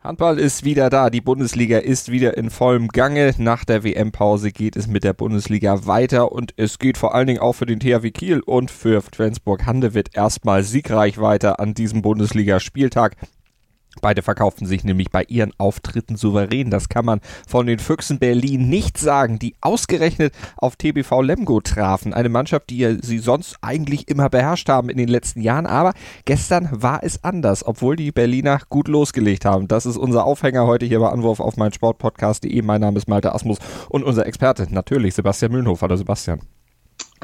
Handball ist wieder da, die Bundesliga ist wieder in vollem Gange. Nach der WM-Pause geht es mit der Bundesliga weiter und es geht vor allen Dingen auch für den THW Kiel und für Flensburg-Handewitt erstmal siegreich weiter an diesem Bundesligaspieltag. Beide verkauften sich nämlich bei ihren Auftritten souverän. Das kann man von den Füchsen Berlin nicht sagen, die ausgerechnet auf TBV Lemgo trafen. Eine Mannschaft, die sie sonst eigentlich immer beherrscht haben in den letzten Jahren. Aber gestern war es anders, obwohl die Berliner gut losgelegt haben. Das ist unser Aufhänger heute hier bei Anwurf auf mein Sportpodcast.de. Mein Name ist Malte Asmus und unser Experte natürlich Sebastian Mühlenhof. Hallo Sebastian.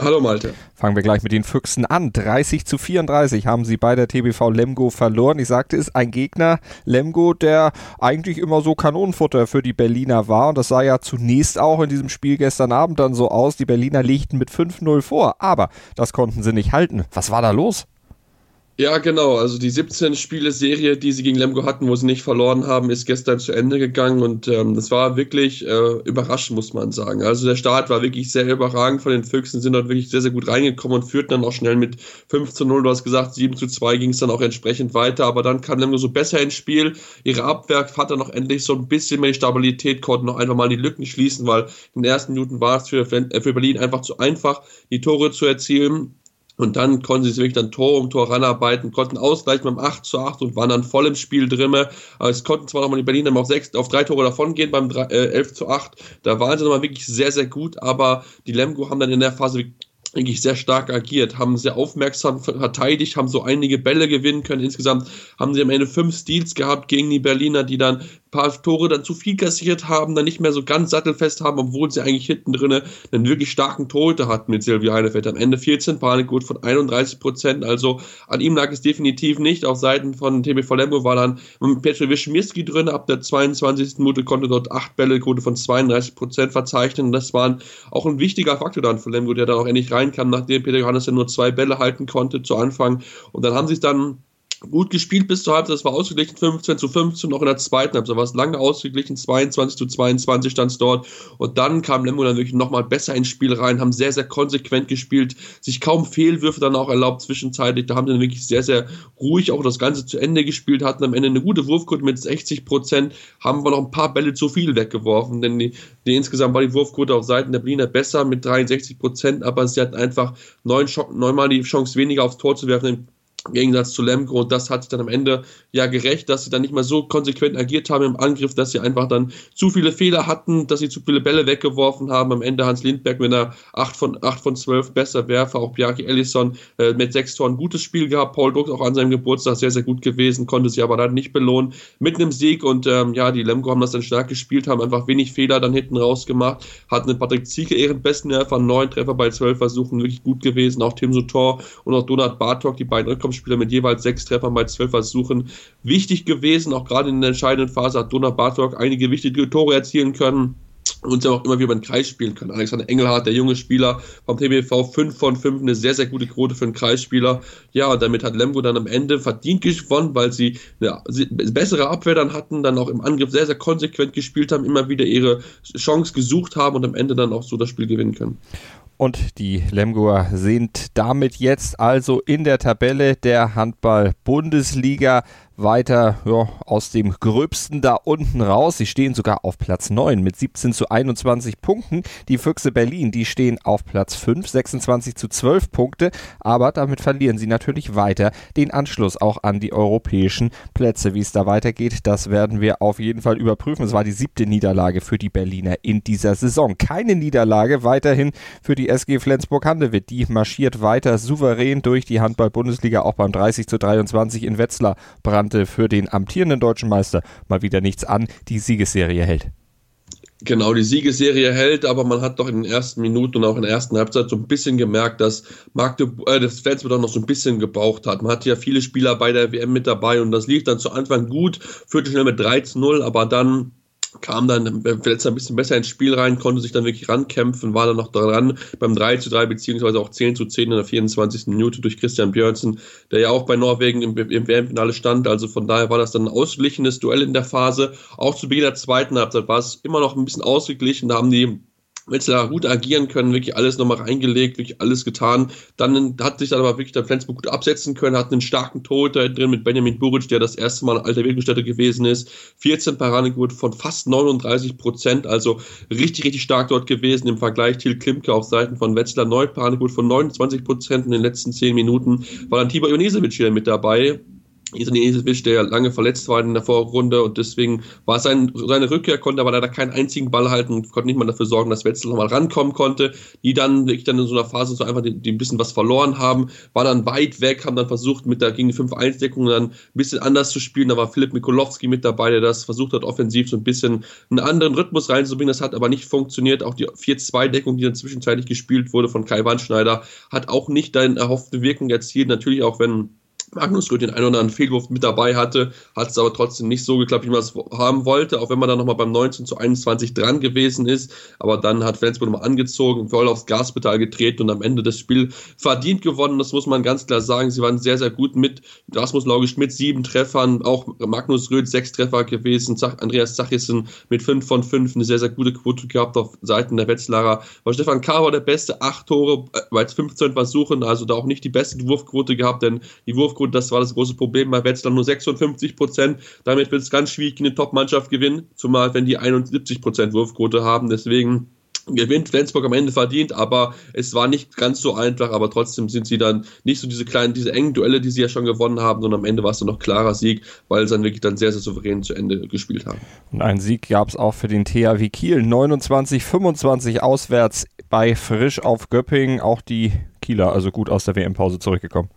Hallo Malte. Fangen wir gleich mit den Füchsen an. 30 zu 34 haben sie bei der TBV Lemgo verloren. Ich sagte es, ein Gegner Lemgo, der eigentlich immer so Kanonenfutter für die Berliner war. Und das sah ja zunächst auch in diesem Spiel gestern Abend dann so aus. Die Berliner legten mit 5-0 vor, aber das konnten sie nicht halten. Was war da los? Ja, genau. Also die 17-Spiele-Serie, die sie gegen Lemgo hatten, wo sie nicht verloren haben, ist gestern zu Ende gegangen und ähm, das war wirklich äh, überraschend, muss man sagen. Also der Start war wirklich sehr überragend von den Füchsen, sind dort wirklich sehr, sehr gut reingekommen und führten dann auch schnell mit 5 zu 0. Du hast gesagt, 7 zu 2 ging es dann auch entsprechend weiter, aber dann kam Lemgo so besser ins Spiel. Ihre Abwehr hatte noch endlich so ein bisschen mehr Stabilität, konnten noch einfach mal die Lücken schließen, weil in den ersten Minuten war es für, äh, für Berlin einfach zu einfach, die Tore zu erzielen. Und dann konnten sie sich wirklich dann Tor um Tor ranarbeiten, konnten ausgleichen beim 8 zu 8 und waren dann voll im Spiel drinne. Es konnten zwar nochmal die Berliner auf, sechs, auf drei Tore davon gehen beim 3, äh, 11 zu 8. Da waren sie nochmal wirklich sehr, sehr gut, aber die Lemgo haben dann in der Phase eigentlich sehr stark agiert, haben sehr aufmerksam verteidigt, haben so einige Bälle gewinnen können. Insgesamt haben sie am Ende fünf Steals gehabt gegen die Berliner, die dann paar Tore dann zu viel kassiert haben, dann nicht mehr so ganz sattelfest haben, obwohl sie eigentlich hinten drinne einen wirklich starken Torhüter hatten mit Silvio Heinefeld. Am Ende 14 Panikgut von 31 Prozent, also an ihm lag es definitiv nicht. Auf Seiten von TBV Lemgo war dann Petr Wischmirski drin, ab der 22. Minute konnte dort acht Bälle, Quote von 32 Prozent verzeichnen. Das war auch ein wichtiger Faktor dann für Lemgo, der dann auch endlich rein reinkam, nachdem Peter Johannes ja nur zwei Bälle halten konnte zu Anfang. Und dann haben sie es dann gut gespielt bis zur Halbzeit, das war ausgeglichen 15 zu 15, noch in der zweiten Halbzeit. War es lange ausgeglichen, 22 zu 22 stand es dort. Und dann kam Lemgo dann wirklich nochmal besser ins Spiel rein, haben sehr, sehr konsequent gespielt, sich kaum Fehlwürfe dann auch erlaubt zwischenzeitlich, da haben sie dann wirklich sehr, sehr ruhig auch das Ganze zu Ende gespielt, hatten am Ende eine gute Wurfquote mit 60 Prozent, haben wir noch ein paar Bälle zu viel weggeworfen, denn die, die insgesamt war die Wurfquote auf Seiten der Berliner besser mit 63 Prozent, aber sie hatten einfach neun, neunmal die Chance weniger aufs Tor zu werfen, im Gegensatz zu Lemko. Und das hat sich dann am Ende ja gerecht, dass sie dann nicht mehr so konsequent agiert haben im Angriff, dass sie einfach dann zu viele Fehler hatten, dass sie zu viele Bälle weggeworfen haben. Am Ende Hans Lindberg mit einer 8 von, 8 von 12 besser Werfer. Auch Bjarki Ellison äh, mit sechs Toren gutes Spiel gehabt. Paul Druck auch an seinem Geburtstag sehr, sehr gut gewesen, konnte sie aber dann nicht belohnen mit einem Sieg. Und ähm, ja, die Lemko haben das dann stark gespielt, haben einfach wenig Fehler dann hinten raus gemacht. Hatten den Patrick Zieke ihren besten Werfer, neun Treffer bei zwölf Versuchen, wirklich gut gewesen. Auch Tim Sutor und auch Donat Bartok, die beiden Rückkommens Spieler mit jeweils sechs Treffern bei zwölf Versuchen wichtig gewesen. Auch gerade in der entscheidenden Phase hat Donner Bartok einige wichtige Tore erzielen können und auch immer wieder über den Kreis spielen können. Alexander Engelhardt, der junge Spieler vom TBV, 5 von 5, eine sehr, sehr gute Quote für einen Kreisspieler. Ja, und damit hat Lemgo dann am Ende verdient gewonnen, weil sie eine bessere Abwehr dann hatten, dann auch im Angriff sehr, sehr konsequent gespielt haben, immer wieder ihre Chance gesucht haben und am Ende dann auch so das Spiel gewinnen können. Und die Lemgoer sind damit jetzt also in der Tabelle der Handball-Bundesliga weiter ja, aus dem Gröbsten da unten raus. Sie stehen sogar auf Platz 9 mit 17 zu 21 Punkten. Die Füchse Berlin, die stehen auf Platz 5, 26 zu 12 Punkte, aber damit verlieren sie natürlich weiter den Anschluss auch an die europäischen Plätze. Wie es da weitergeht, das werden wir auf jeden Fall überprüfen. Es war die siebte Niederlage für die Berliner in dieser Saison. Keine Niederlage weiterhin für die SG Flensburg-Handewitt. Die marschiert weiter souverän durch die Handball-Bundesliga, auch beim 30 zu 23 in Wetzlar brannte für den amtierenden deutschen Meister mal wieder nichts an. Die Siegesserie hält. Genau, die Siegesserie hält, aber man hat doch in den ersten Minuten und auch in der ersten Halbzeit so ein bisschen gemerkt, dass Magdeburg, äh, das Flensburg doch noch so ein bisschen gebraucht hat. Man hatte ja viele Spieler bei der WM mit dabei und das lief dann zu Anfang gut, führte schnell mit 3 zu 0, aber dann kam dann letzter ein bisschen besser ins Spiel rein, konnte sich dann wirklich rankämpfen, war dann noch dran beim 3 zu 3 beziehungsweise auch 10 zu 10 in der 24. Minute durch Christian Björnsen, der ja auch bei Norwegen im, im WM-Finale stand. Also von daher war das dann ein ausgeglichenes Duell in der Phase. Auch zu Beginn der zweiten Halbzeit war es immer noch ein bisschen ausgeglichen. Da haben die Wetzlar gut agieren können, wirklich alles nochmal reingelegt, wirklich alles getan. Dann hat sich dann aber wirklich der Flensburg gut absetzen können, hat einen starken Torhüter drin mit Benjamin Buric, der das erste Mal alter Wirkungsstätte gewesen ist. 14 Paradequote von fast 39 Prozent, also richtig, richtig stark dort gewesen. Im Vergleich Thiel Klimke auf Seiten von Wetzlar, 9 Paradequote von 29 Prozent in den letzten 10 Minuten. War dann Tibor Ionesewitsch wieder mit dabei, Isevic, der lange verletzt war in der Vorrunde und deswegen war sein, seine Rückkehr, konnte aber leider keinen einzigen Ball halten und konnte nicht mal dafür sorgen, dass Wetzel nochmal rankommen konnte. Die dann wirklich dann in so einer Phase so einfach die, die ein bisschen was verloren haben, war dann weit weg, haben dann versucht, mit der gegen die 5-1-Deckung dann ein bisschen anders zu spielen. Da war Philipp Mikulowski mit dabei, der das versucht hat, offensiv so ein bisschen einen anderen Rhythmus reinzubringen. Das hat aber nicht funktioniert. Auch die 4-2-Deckung, die dann zwischenzeitlich gespielt wurde von Kai Wandschneider, hat auch nicht deine erhoffte Wirkung erzielt. Natürlich auch, wenn Magnus Röth den einen oder anderen Fehlwurf mit dabei hatte, hat es aber trotzdem nicht so geklappt, wie man es haben wollte, auch wenn man dann nochmal beim 19 zu 21 dran gewesen ist. Aber dann hat Flensburg nochmal angezogen, voll aufs Gaspedal getreten und am Ende das Spiel verdient gewonnen. Das muss man ganz klar sagen. Sie waren sehr, sehr gut mit Rasmus Laugisch mit sieben Treffern, auch Magnus Röth sechs Treffer gewesen, Andreas Zachissen mit fünf von fünf, eine sehr, sehr gute Quote gehabt auf Seiten der Wetzlarer. War Stefan K. war der beste, acht Tore bei 15 Versuchen, also da auch nicht die beste Wurfquote gehabt, denn die Wurfquote Gut, das war das große Problem bei Wetzlar nur 56 Prozent. Damit wird es ganz schwierig, eine Top-Mannschaft gewinnen, zumal wenn die 71 Prozent Wurfquote haben. Deswegen gewinnt Flensburg am Ende verdient, aber es war nicht ganz so einfach, aber trotzdem sind sie dann nicht so diese kleinen, diese engen Duelle, die sie ja schon gewonnen haben, sondern am Ende war es dann noch klarer Sieg, weil sie dann wirklich dann sehr, sehr souverän zu Ende gespielt haben. Und einen Sieg gab es auch für den THW Kiel, 29-25 auswärts bei Frisch auf Göppingen, auch die Kieler, also gut aus der WM-Pause zurückgekommen.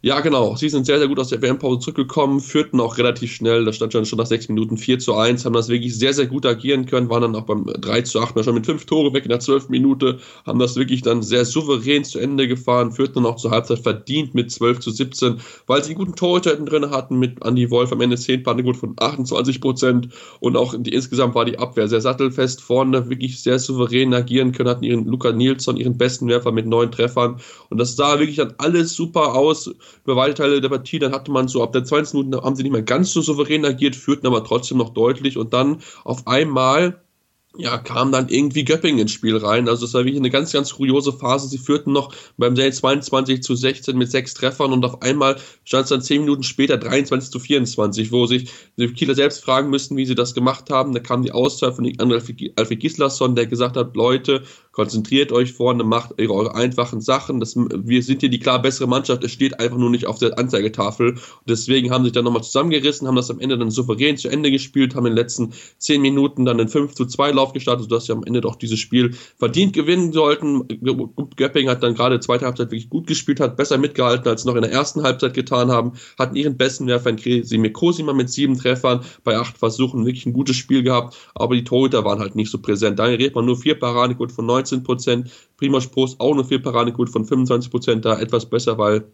Ja, genau. Sie sind sehr, sehr gut aus der WM-Pause zurückgekommen, führten auch relativ schnell, da stand schon nach sechs Minuten 4 zu 1, haben das wirklich sehr, sehr gut agieren können, waren dann auch beim 3 zu 8 schon mit fünf Tore weg in der zwölften Minute, haben das wirklich dann sehr souverän zu Ende gefahren, führten dann auch zur Halbzeit verdient mit 12 zu 17, weil sie einen guten Torhüter drin hatten mit Andy Wolf am Ende 10 Pannegut von 28 Prozent und auch die, insgesamt war die Abwehr sehr sattelfest vorne, wirklich sehr souverän agieren können, hatten ihren Luca Nilsson, ihren besten Werfer mit neun Treffern und das sah wirklich dann alles super aus über weite Teile der Partie, dann hatte man so ab der 20. Minute haben sie nicht mehr ganz so souverän agiert, führten aber trotzdem noch deutlich und dann auf einmal ja, kam dann irgendwie Göppingen ins Spiel rein. Also es war wirklich eine ganz, ganz kuriose Phase. Sie führten noch beim Serie 22 zu 16 mit sechs Treffern und auf einmal stand es dann zehn Minuten später 23 zu 24, wo sich die Kieler selbst fragen müssten, wie sie das gemacht haben. Da kam die Auszeit von Alfred Gislason, der gesagt hat, Leute, konzentriert euch vorne, macht eure einfachen Sachen. Das, wir sind hier die klar bessere Mannschaft. Es steht einfach nur nicht auf der Anzeigetafel. Und deswegen haben sie sich dann nochmal zusammengerissen, haben das am Ende dann souverän zu Ende gespielt, haben in den letzten zehn Minuten dann einen 5 zu 2 Lauf gestartet, sodass sie am Ende doch dieses Spiel verdient gewinnen sollten. Göpping hat dann gerade zweite Halbzeit wirklich gut gespielt, hat besser mitgehalten, als noch in der ersten Halbzeit getan haben, hatten ihren besten Werfer in Kresimir Kosima mit sieben Treffern, bei acht Versuchen wirklich ein gutes Spiel gehabt, aber die Torhüter waren halt nicht so präsent. Daher redet man nur vier Paradequote von 19 Prozent, Primoz Prost auch nur vier Paradequote von 25 Prozent, da etwas besser, weil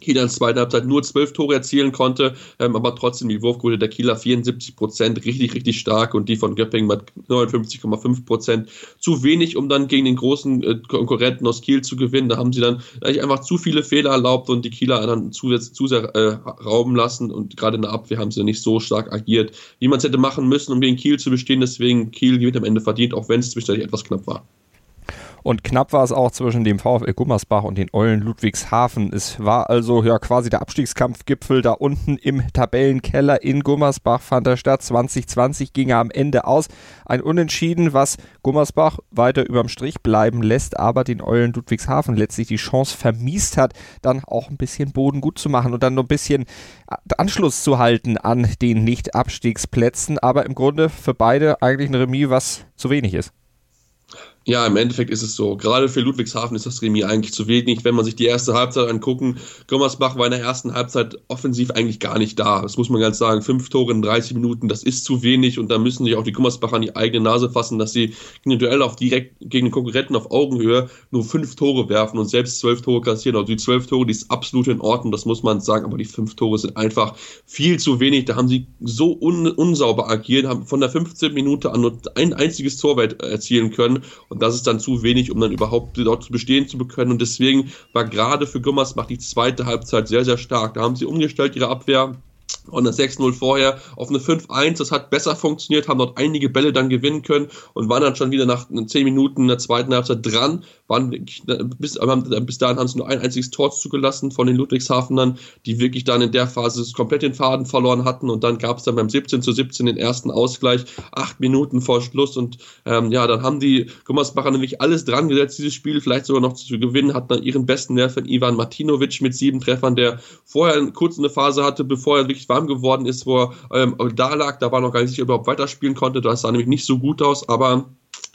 Kiel in der zweiten Halbzeit nur zwölf Tore erzielen konnte, ähm, aber trotzdem die Wurfquote der Kieler 74 Prozent, richtig, richtig stark und die von Göppingen mit 59,5 Prozent. Zu wenig, um dann gegen den großen äh, Konkurrenten aus Kiel zu gewinnen. Da haben sie dann eigentlich einfach zu viele Fehler erlaubt und die Kieler dann zu, zu sehr äh, rauben lassen und gerade in der Abwehr haben sie nicht so stark agiert, wie man es hätte machen müssen, um gegen Kiel zu bestehen. Deswegen Kiel gewinnt am Ende verdient, auch wenn es zwischendurch etwas knapp war. Und knapp war es auch zwischen dem VfL Gummersbach und den Eulen Ludwigshafen. Es war also ja quasi der Abstiegskampfgipfel da unten im Tabellenkeller in Gummersbach fand er statt. 2020 ging er am Ende aus. Ein Unentschieden, was Gummersbach weiter überm Strich bleiben lässt, aber den Eulen Ludwigshafen letztlich die Chance vermiest hat, dann auch ein bisschen Boden gut zu machen und dann noch ein bisschen Anschluss zu halten an den Nicht-Abstiegsplätzen. Aber im Grunde für beide eigentlich ein Remis, was zu wenig ist. Ja, im Endeffekt ist es so. Gerade für Ludwigshafen ist das Remis eigentlich zu wenig. Wenn man sich die erste Halbzeit angucken, Gommersbach war in der ersten Halbzeit offensiv eigentlich gar nicht da. Das muss man ganz sagen. Fünf Tore in 30 Minuten, das ist zu wenig und da müssen sich auch die Gummersbacher an die eigene Nase fassen, dass sie in den Duell auch direkt gegen den Konkurrenten auf Augenhöhe nur fünf Tore werfen und selbst zwölf Tore kassieren. Also die zwölf Tore, die ist absolut in Ordnung, das muss man sagen, aber die fünf Tore sind einfach viel zu wenig. Da haben sie so un unsauber agiert, haben von der 15 Minute an nur ein einziges Tor erzielen können und das ist dann zu wenig, um dann überhaupt dort bestehen zu können. Und deswegen war gerade für Gummersbach die zweite Halbzeit sehr, sehr stark. Da haben sie umgestellt ihre Abwehr und das 6-0 vorher auf eine 5-1. Das hat besser funktioniert, haben dort einige Bälle dann gewinnen können und waren dann schon wieder nach 10 Minuten in der zweiten Halbzeit dran. Waren bis, bis dahin haben sie nur ein einziges Tor zugelassen von den Ludwigshafenern, die wirklich dann in der Phase komplett den Faden verloren hatten. Und dann gab es dann beim 17 zu 17 den ersten Ausgleich, acht Minuten vor Schluss. Und ähm, ja, dann haben die Gummersbacher nämlich alles dran gesetzt, dieses Spiel vielleicht sogar noch zu gewinnen, hatten dann ihren besten Werfer Ivan Martinovic mit sieben Treffern, der vorher kurz eine Phase hatte, bevor er wirklich warm geworden ist, wo er ähm, da lag, da war noch gar nicht sicher, ob er überhaupt weiterspielen konnte. Das sah nämlich nicht so gut aus, aber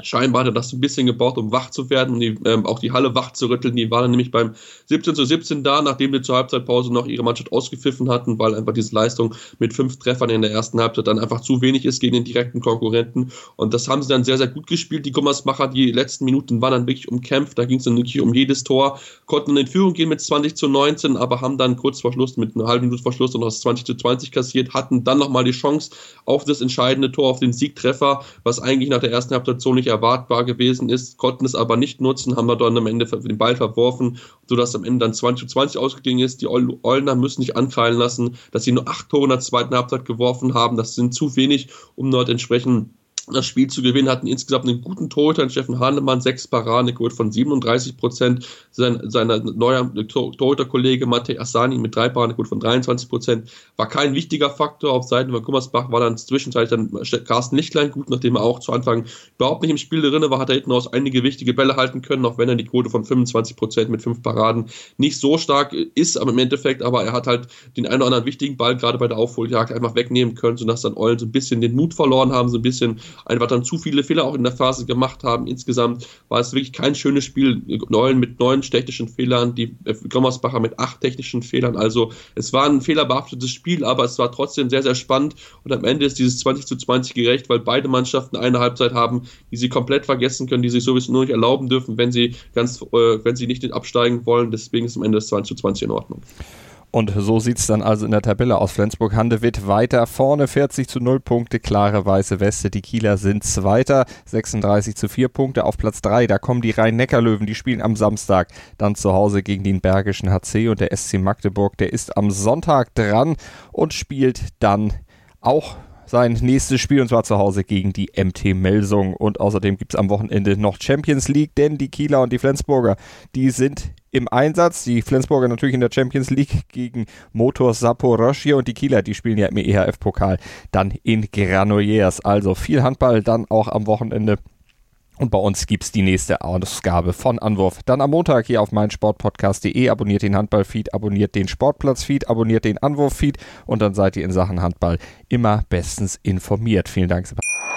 Scheinbar hat er das ein bisschen gebaut, um wach zu werden, die, ähm, auch die Halle wach zu rütteln. Die waren nämlich beim 17 zu 17 da, nachdem sie zur Halbzeitpause noch ihre Mannschaft ausgepfiffen hatten, weil einfach diese Leistung mit fünf Treffern in der ersten Halbzeit dann einfach zu wenig ist gegen den direkten Konkurrenten. Und das haben sie dann sehr, sehr gut gespielt. Die Gummersmacher, die letzten Minuten waren dann wirklich umkämpft. Da ging es dann wirklich um jedes Tor, konnten in Führung gehen mit 20 zu 19, aber haben dann kurz vor Schluss, mit einer halben Minute vor Schluss, noch das 20 zu 20 kassiert, hatten dann nochmal die Chance auf das entscheidende Tor, auf den Siegtreffer, was eigentlich nach der ersten Halbzeit so nicht erwartbar gewesen ist, konnten es aber nicht nutzen, haben wir dann am Ende den Ball verworfen, sodass am Ende dann 20 zu 20 ausgegangen ist. Die Ollner müssen nicht ankreien lassen, dass sie nur acht Tore in der zweiten Halbzeit geworfen haben. Das sind zu wenig, um dort entsprechend das Spiel zu gewinnen, hatten insgesamt einen guten Torhüter, Steffen Hahnemann, sechs Paraden, geholt von 37 Prozent. Sein, sein neuer Torhüterkollege Matej Asani mit drei Paraden, geholt von 23 Prozent. War kein wichtiger Faktor. Auf Seiten von Gummersbach war dann zwischenzeitlich dann Carsten Lichtlein gut, nachdem er auch zu Anfang überhaupt nicht im Spiel drin war, hat er hinten aus einige wichtige Bälle halten können, auch wenn er die Quote von 25 Prozent mit fünf Paraden nicht so stark ist, aber im Endeffekt, aber er hat halt den einen oder anderen wichtigen Ball gerade bei der Aufholjagd einfach wegnehmen können, sodass dann Eulen so ein bisschen den Mut verloren haben, so ein bisschen einfach dann zu viele Fehler auch in der Phase gemacht haben. Insgesamt war es wirklich kein schönes Spiel. Neun mit neun technischen Fehlern, die Gommersbacher mit acht technischen Fehlern. Also es war ein fehlerbehaftetes Spiel, aber es war trotzdem sehr, sehr spannend. Und am Ende ist dieses 20 zu 20 gerecht, weil beide Mannschaften eine Halbzeit haben, die sie komplett vergessen können, die sich sowieso nur nicht erlauben dürfen, wenn sie ganz, äh, wenn sie nicht absteigen wollen. Deswegen ist am Ende das 20 zu 20 in Ordnung. Und so sieht es dann also in der Tabelle aus. Flensburg-Handewitt weiter vorne, 40 zu 0 Punkte, klare weiße Weste. Die Kieler sind Zweiter, 36 zu 4 Punkte auf Platz 3. Da kommen die Rhein-Neckar-Löwen, die spielen am Samstag dann zu Hause gegen den Bergischen HC und der SC Magdeburg, der ist am Sonntag dran und spielt dann auch sein nächstes Spiel und zwar zu Hause gegen die MT Melsung. Und außerdem gibt es am Wochenende noch Champions League, denn die Kieler und die Flensburger, die sind im Einsatz. Die Flensburger natürlich in der Champions League gegen Motor Saporoschje und die Kieler, die spielen ja im EHF-Pokal dann in Granollers. Also viel Handball dann auch am Wochenende. Und bei uns gibt es die nächste Ausgabe von Anwurf. Dann am Montag hier auf meinsportpodcast.de. Abonniert den Handballfeed, abonniert den Sportplatzfeed, abonniert den Anwurffeed und dann seid ihr in Sachen Handball immer bestens informiert. Vielen Dank, Sebastian.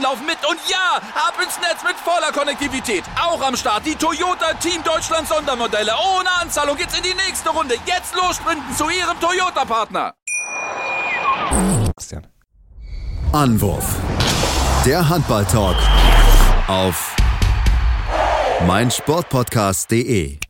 laufen mit. Und ja, ab ins Netz mit voller Konnektivität. Auch am Start die Toyota Team Deutschland Sondermodelle. Ohne Anzahlung geht's in die nächste Runde. Jetzt los sprinten zu ihrem Toyota-Partner. Anwurf. Der Handball-Talk auf meinsportpodcast.de.